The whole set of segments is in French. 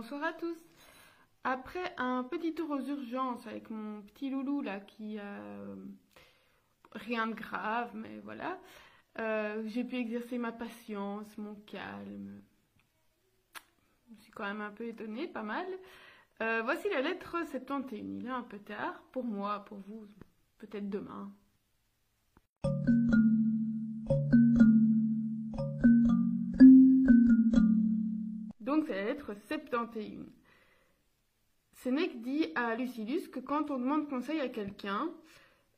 Bonsoir à tous. Après un petit tour aux urgences avec mon petit loulou là qui a euh, rien de grave, mais voilà, euh, j'ai pu exercer ma patience, mon calme. Je suis quand même un peu étonnée, pas mal. Euh, voici la lettre 71. Il est un peu tard pour moi, pour vous, peut-être demain. Lettre 71. Sénèque dit à Lucilius que quand on demande conseil à quelqu'un,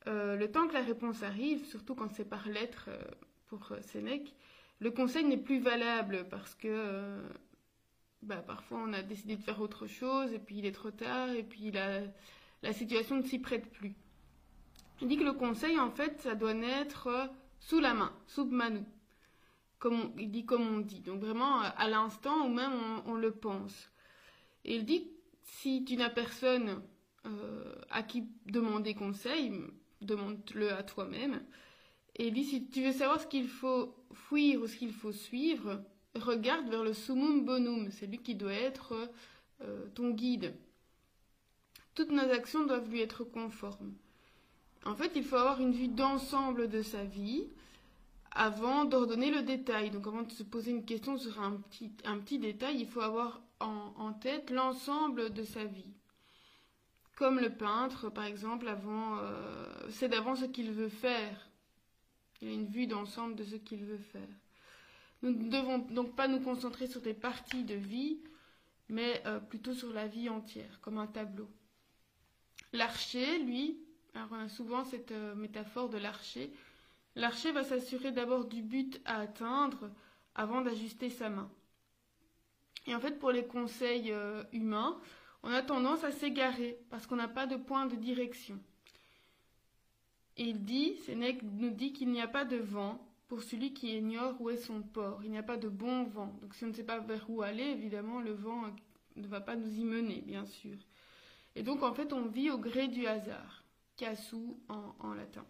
euh, le temps que la réponse arrive, surtout quand c'est par lettre euh, pour euh, Sénèque, le conseil n'est plus valable parce que bah, parfois on a décidé de faire autre chose et puis il est trop tard et puis la, situation ne s'y prête plus. Il dit que le conseil, en fait, ça doit naître sous la main, sous manu. Il dit comme on dit. Donc vraiment à l'instant ou même on, on, le pense. Et il dit si tu n'as personne euh, à qui demander conseil, demande-le à toi-même. Et il dit si tu veux savoir ce qu'il faut fuir ou ce qu'il faut suivre, regarde vers le summum bonum. C'est lui qui doit être euh, ton guide. Toutes nos actions doivent lui être conformes. En fait, il faut avoir une vue d'ensemble de sa vie avant d'ordonner le détail. Donc avant de se poser une question sur un petit, un petit détail, il faut avoir en, tête l'ensemble de sa vie. Comme le peintre, par exemple, avant, euh, c'est d'avant ce qu'il veut faire. Il a une vue d'ensemble de ce qu'il veut faire. Nous ne devons donc pas nous concentrer sur des parties de vie, mais euh, plutôt sur la vie entière, comme un tableau. L'archer, lui, alors on a souvent cette euh, métaphore de l'archer, L'archer va s'assurer d'abord du but à atteindre avant d'ajuster sa main. Et en fait, pour les conseils euh, humains, on a tendance à s'égarer parce qu'on n'a pas de point de direction. Et il dit, Sénèque nous dit qu'il n'y a pas de vent pour celui qui ignore où est son port. Il n'y a pas de bon vent. Donc si on ne sait pas vers où aller, évidemment, le vent ne va pas nous y mener, bien sûr. Et donc en fait, on vit au gré du hasard. Casu en, en latin.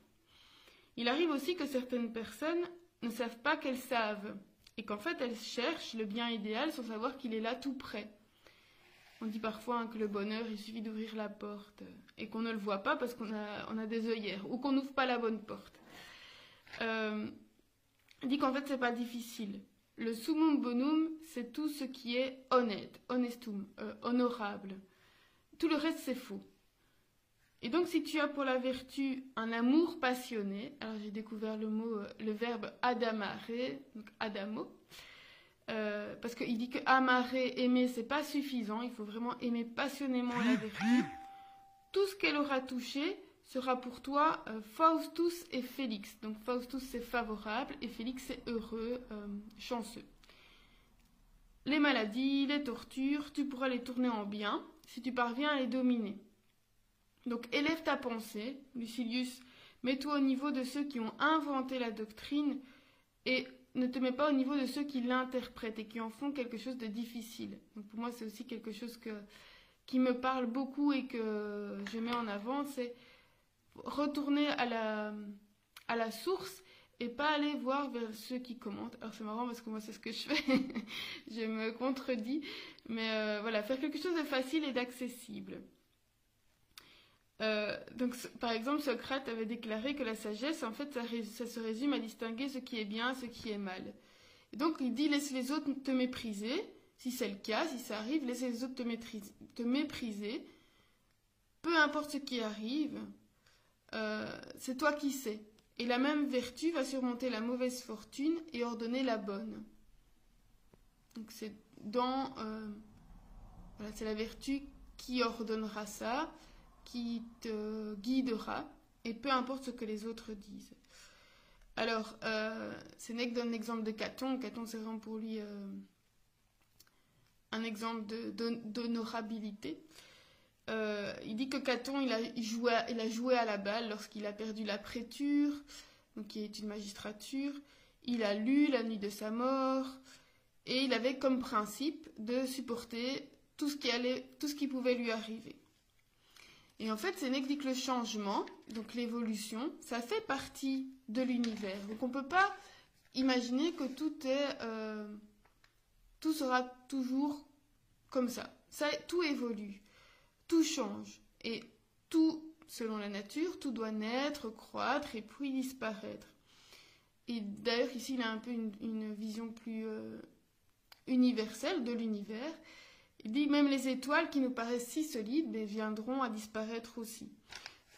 Il arrive aussi que certaines personnes ne savent pas qu'elles savent et qu'en fait elles cherchent le bien idéal sans savoir qu'il est là tout près. On dit parfois hein, que le bonheur, il suffit d'ouvrir la porte et qu'on ne le voit pas parce qu'on a, des œillères ou qu'on n'ouvre pas la bonne porte. Euh, dit qu'en fait c'est pas difficile. Le summum bonum, c'est tout ce qui est honnête, honestum, euh, honorable. Tout le reste c'est faux. Et donc, si tu as pour la vertu un amour passionné, alors j'ai découvert le mot, le verbe adamare, donc adamo, euh, parce qu'il dit que amare, aimer, c'est pas suffisant, il faut vraiment aimer passionnément la vertu. Tout ce qu'elle aura touché sera pour toi euh, Faustus et Félix. Donc Faustus c'est favorable et Félix c'est heureux, euh, chanceux. Les maladies, les tortures, tu pourras les tourner en bien si tu parviens à les dominer. Donc élève ta pensée, Lucilius, mets-toi au niveau de ceux qui ont inventé la doctrine et ne te mets pas au niveau de ceux qui l'interprètent et qui en font quelque chose de difficile. Pour moi, c'est aussi quelque chose qui me parle beaucoup et que je mets en avant, c'est retourner à la, à la source et pas aller voir vers ceux qui commentent. Alors c'est marrant parce que moi c'est ce que je fais, je me contredis, mais euh, voilà, faire quelque chose de facile et d'accessible. Euh, donc, par exemple, Socrate avait déclaré que la sagesse, en fait, ça, se résume à distinguer ce qui est bien, ce qui est mal. Et donc, il dit laisse les autres te mépriser. Si c'est le cas, si ça arrive, laisse les autres te mépriser. Peu importe ce qui arrive, euh, c'est toi qui sais. Et la même vertu va surmonter la mauvaise fortune et ordonner la bonne. Donc, c'est dans. Euh, voilà, c'est la vertu qui ordonnera ça qui te guidera, et peu importe ce que les autres disent. Alors, euh, Sénèque donne l'exemple de Caton. Caton, c'est vraiment pour lui euh, un exemple d'honorabilité. Euh, il dit que Caton, il a, joué joué à la balle lorsqu'il a perdu la préture, qui est une magistrature. Il a lu la nuit de sa mort, et il avait comme principe de supporter tout ce qui pouvait lui arriver. Et en fait, Sénèque dit que le changement, donc l'évolution, ça fait partie de l'univers. Donc on ne peut pas imaginer que tout est, euh, tout sera toujours comme ça. Ça, tout évolue, tout change. Et tout, selon la nature, tout doit naître, croître et puis disparaître. Et d'ailleurs, ici, il a un peu une, vision plus euh, universelle de l'univers. Il dit même les étoiles qui nous paraissent si solides viendront à disparaître aussi.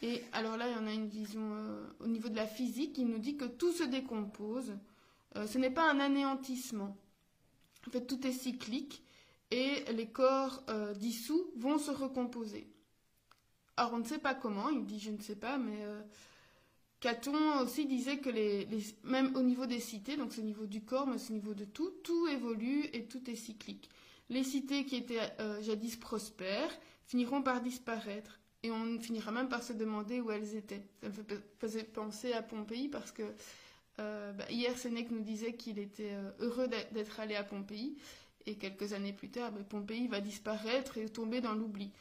Et alors là, il y en a une vision euh, au niveau de la physique qui nous dit que tout se décompose. Euh, ce n'est pas un anéantissement. En fait, tout est cyclique et les corps euh, dissous vont se recomposer. Alors, on ne sait pas comment, il dit je ne sais pas, mais Caton aussi disait que même au niveau des cités, donc au niveau du corps, mais au niveau de tout, tout évolue et tout est cyclique. Les cités qui étaient jadis prospères finiront par disparaître et on finira même par se demander où elles étaient. Ça me faisait penser à Pompéi parce que euh, bah, hier Sénèque nous disait qu'il était euh, heureux d'être allé à Pompéi et quelques années plus tard, bah, Pompéi va disparaître et tomber dans l'oubli.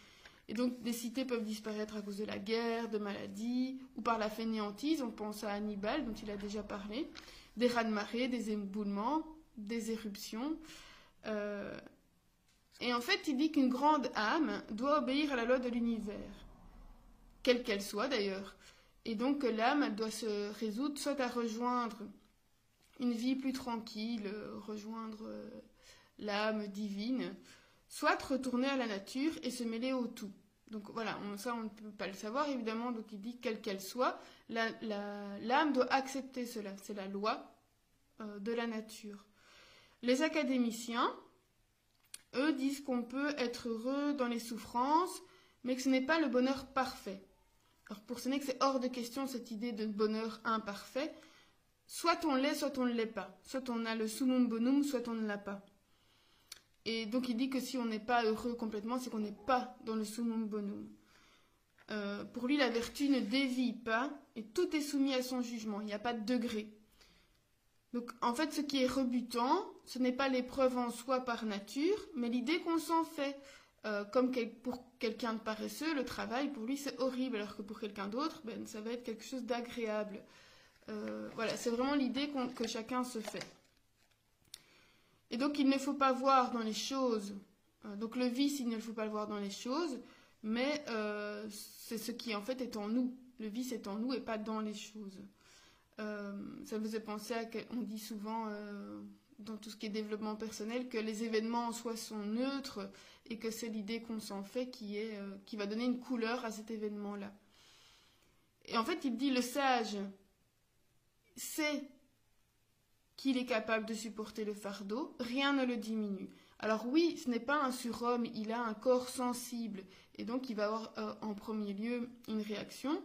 Et donc des cités peuvent disparaître à cause de la guerre, de maladies ou par la fainéantise. On pense à Hannibal dont il a déjà parlé, des raz de marée, des éboulements, des éruptions. Euh, et en fait, il dit qu'une grande âme doit obéir à la loi de l'univers quelle qu'elle soit d'ailleurs. Et donc l'âme doit se résoudre soit à rejoindre une vie plus tranquille, rejoindre euh, l'âme divine, soit retourner à la nature et se mêler au tout. Donc voilà, ça on ne peut pas le savoir évidemment, donc il dit quelle qu'elle soit, l'âme doit accepter cela, c'est la loi euh, de la nature. Les académiciens, eux, disent qu'on peut être heureux dans les souffrances, mais que ce n'est pas le bonheur parfait. Alors pour Sénèque, c'est hors de question cette idée de bonheur imparfait. Soit on l'est, soit on ne l'est pas. Soit on a le summum bonum, soit on ne l'a pas. Et donc il dit que si on n'est pas heureux complètement, c'est qu'on n'est pas dans le summum bonum. Euh, pour lui, la vertu ne dévie pas et tout est soumis à son jugement. Il n'y a pas de degré. Donc en fait, ce qui est rebutant, ce n'est pas l'épreuve en soi par nature, mais l'idée qu'on s'en fait. Euh, comme pour quelqu'un de paresseux, le travail, pour lui, c'est horrible, alors que pour quelqu'un d'autre, ben, ça va être quelque chose d'agréable. Euh, voilà, c'est vraiment l'idée que chacun se fait. Et donc, il ne faut pas voir dans les choses, euh, donc le vice, il ne faut pas le voir dans les choses, mais c'est ce qui, en fait, est en nous. Le vice est en nous et pas dans les choses. Ça me faisait penser à, on dit souvent dans tout ce qui est développement personnel que les événements en soi sont neutres et que c'est l'idée qu'on s'en fait qui, est, euh, qui va donner une couleur à cet événement-là. Et en fait, il dit le sage sait qu'il est capable de supporter le fardeau, rien ne le diminue. Alors oui, ce n'est pas un surhomme, il a un corps sensible, et donc il va avoir euh, en premier lieu une réaction.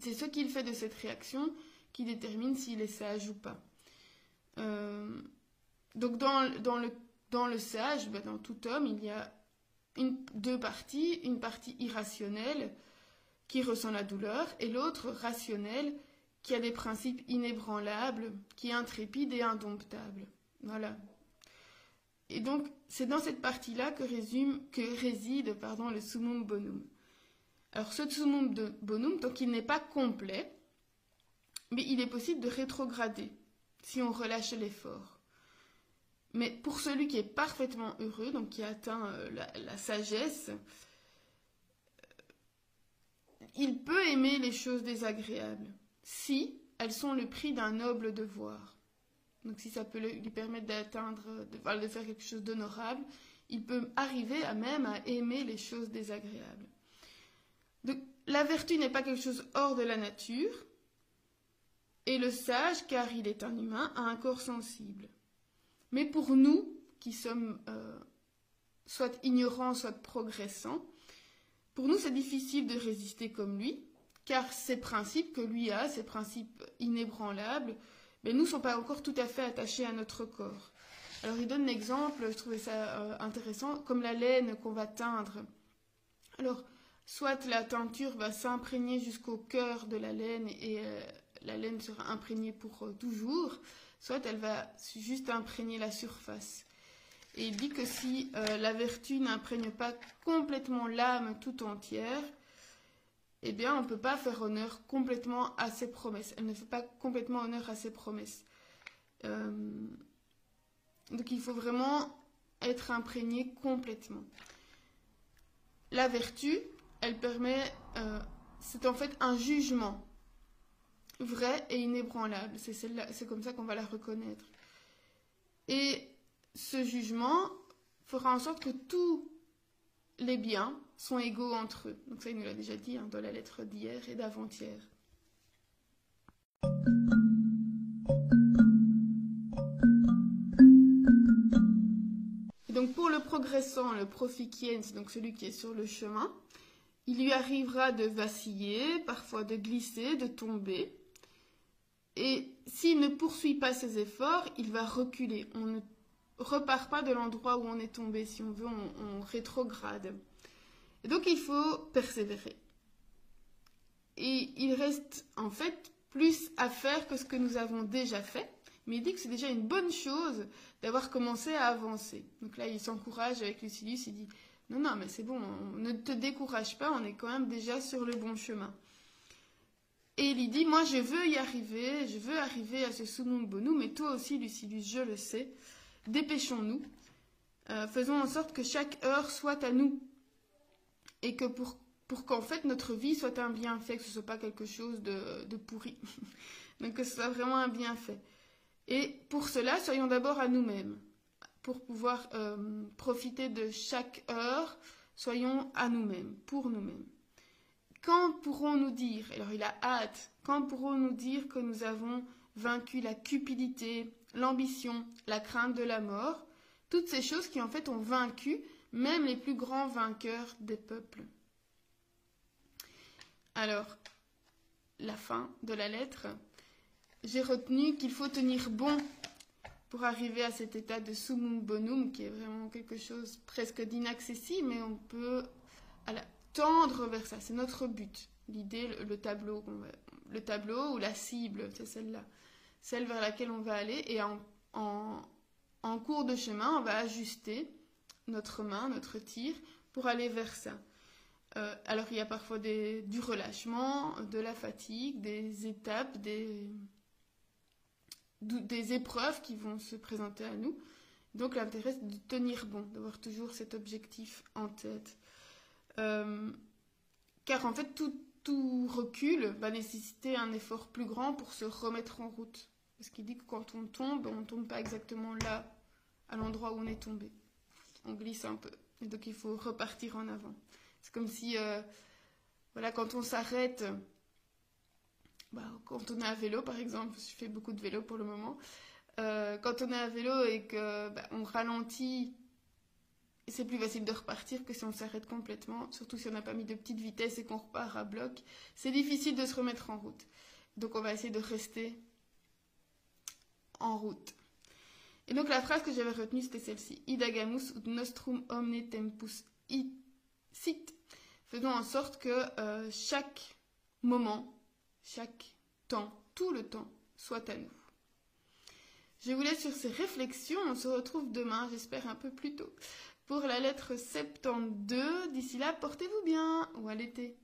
C'est ce qu'il fait de cette réaction qui détermine s'il est sage ou pas. Euh, donc dans, le sage, ben, dans tout homme, il y a deux parties, une partie irrationnelle qui ressent la douleur et l'autre rationnelle qui a des principes inébranlables, qui est intrépide et indomptable. Voilà. Et donc, c'est dans cette partie-là que, que, réside pardon, le summum bonum. Alors, ce summum bonum, donc il n'est pas complet, mais il est possible de rétrograder si on relâche l'effort. Mais pour celui qui est parfaitement heureux, donc qui atteint euh, la, sagesse, euh, il peut aimer les choses désagréables si elles sont le prix d'un noble devoir. Donc si ça peut lui permettre d'atteindre, de, de, faire quelque chose d'honorable, il peut arriver à même à aimer les choses désagréables. Donc, la vertu n'est pas quelque chose hors de la nature, et le sage, car il est un humain, a un corps sensible. Mais pour nous, qui sommes euh, soit ignorants, soit progressants, pour nous, c'est difficile de résister comme lui, car ces principes que lui a, ces principes inébranlables, mais nous ne sont pas encore tout à fait attachés à notre corps. Alors il donne l'exemple, je trouvais ça euh, intéressant, comme la laine qu'on va teindre. Alors, soit la teinture va s'imprégner jusqu'au cœur de la laine et euh, la laine sera imprégnée pour toujours, soit elle va juste imprégner la surface. Et il dit que si euh, la vertu n'imprègne pas complètement l'âme tout entière, eh bien, on ne peut pas faire honneur complètement à ses promesses. Elle ne fait pas complètement honneur à ses promesses. Euh, donc, il faut vraiment être imprégné complètement. la vertu, elle permet, euh, c'est en fait un jugement vrai et inébranlable. C'est comme ça qu'on va la reconnaître. Et ce jugement fera en sorte que tous les biens sont égaux entre eux. Donc ça, il nous l'a déjà dit hein, dans la lettre d'hier et d'avant-hier. Donc pour le progressant, le proficien, c'est donc celui qui est sur le chemin, il lui arrivera de vaciller, parfois de glisser, de tomber. Et s'il ne poursuit pas ses efforts, il va reculer. On ne repart pas de l'endroit où on est tombé. Si on veut, on, rétrograde. Et donc il faut persévérer. Et il reste en fait plus à faire que ce que nous avons déjà fait. Mais il dit que c'est déjà une bonne chose d'avoir commencé à avancer. Donc là, il s'encourage avec Lucilius, il dit Non, non, mais c'est bon, ne te décourage pas, on est quand même déjà sur le bon chemin. Et il dit Moi, je veux y arriver, je veux arriver à ce Sunum Bonum, mais toi aussi, Lucilius, je le sais. Dépêchons-nous. Euh, faisons en sorte que chaque heure soit à nous. Et que pour, qu'en fait notre vie soit un bienfait, que ce ne soit pas quelque chose de, pourri. mais que ce soit vraiment un bienfait. Et pour cela, soyons d'abord à nous-mêmes. Pour pouvoir euh, profiter de chaque heure, soyons à nous-mêmes, pour nous-mêmes. Quand pourrons-nous dire, alors il a hâte, quand pourrons-nous dire que nous avons vaincu la cupidité, l'ambition, la crainte de la mort, toutes ces choses qui en fait ont vaincu même les plus grands vainqueurs des peuples. Alors, la fin de la lettre, j'ai retenu qu'il faut tenir bon pour arriver à cet état de sumum bonum, qui est vraiment quelque chose presque d'inaccessible, mais on peut tendre vers ça. C'est notre but. L'idée, le, tableau, le tableau ou la cible, c'est celle-là celle vers laquelle on va aller, et en, cours de chemin, on va ajuster notre main, notre tir, pour aller vers ça. Euh, alors il y a parfois du relâchement, de la fatigue, des étapes, des, des épreuves qui vont se présenter à nous. Donc l'intérêt c'est de tenir bon, d'avoir toujours cet objectif en tête. Euh, car en fait tout, recul va nécessiter un effort plus grand pour se remettre en route. Parce qu'il dit que quand on tombe, on ne tombe pas exactement là, à l'endroit où on est tombé. On glisse un peu. Et donc il faut repartir en avant. C'est comme si, euh, voilà, quand on s'arrête, bah, quand on est à vélo par exemple, je fais beaucoup de vélo pour le moment, euh, quand on est à vélo et que bah, on ralentit c'est plus facile de repartir que si on s'arrête complètement, surtout si on n'a pas mis de petite vitesse et qu'on repart à bloc. C'est difficile de se remettre en route. Donc on va essayer de rester en route. Et donc la phrase que j'avais retenue, c'était celle-ci. Idagamus ut nostrum omne tempus sit. Faisons en sorte que euh, chaque moment, chaque temps, tout le temps, soit à nous. Je vous laisse sur ces réflexions. On se retrouve demain, j'espère un peu plus tôt, pour la lettre 72. D'ici là, portez-vous bien ou à l'été.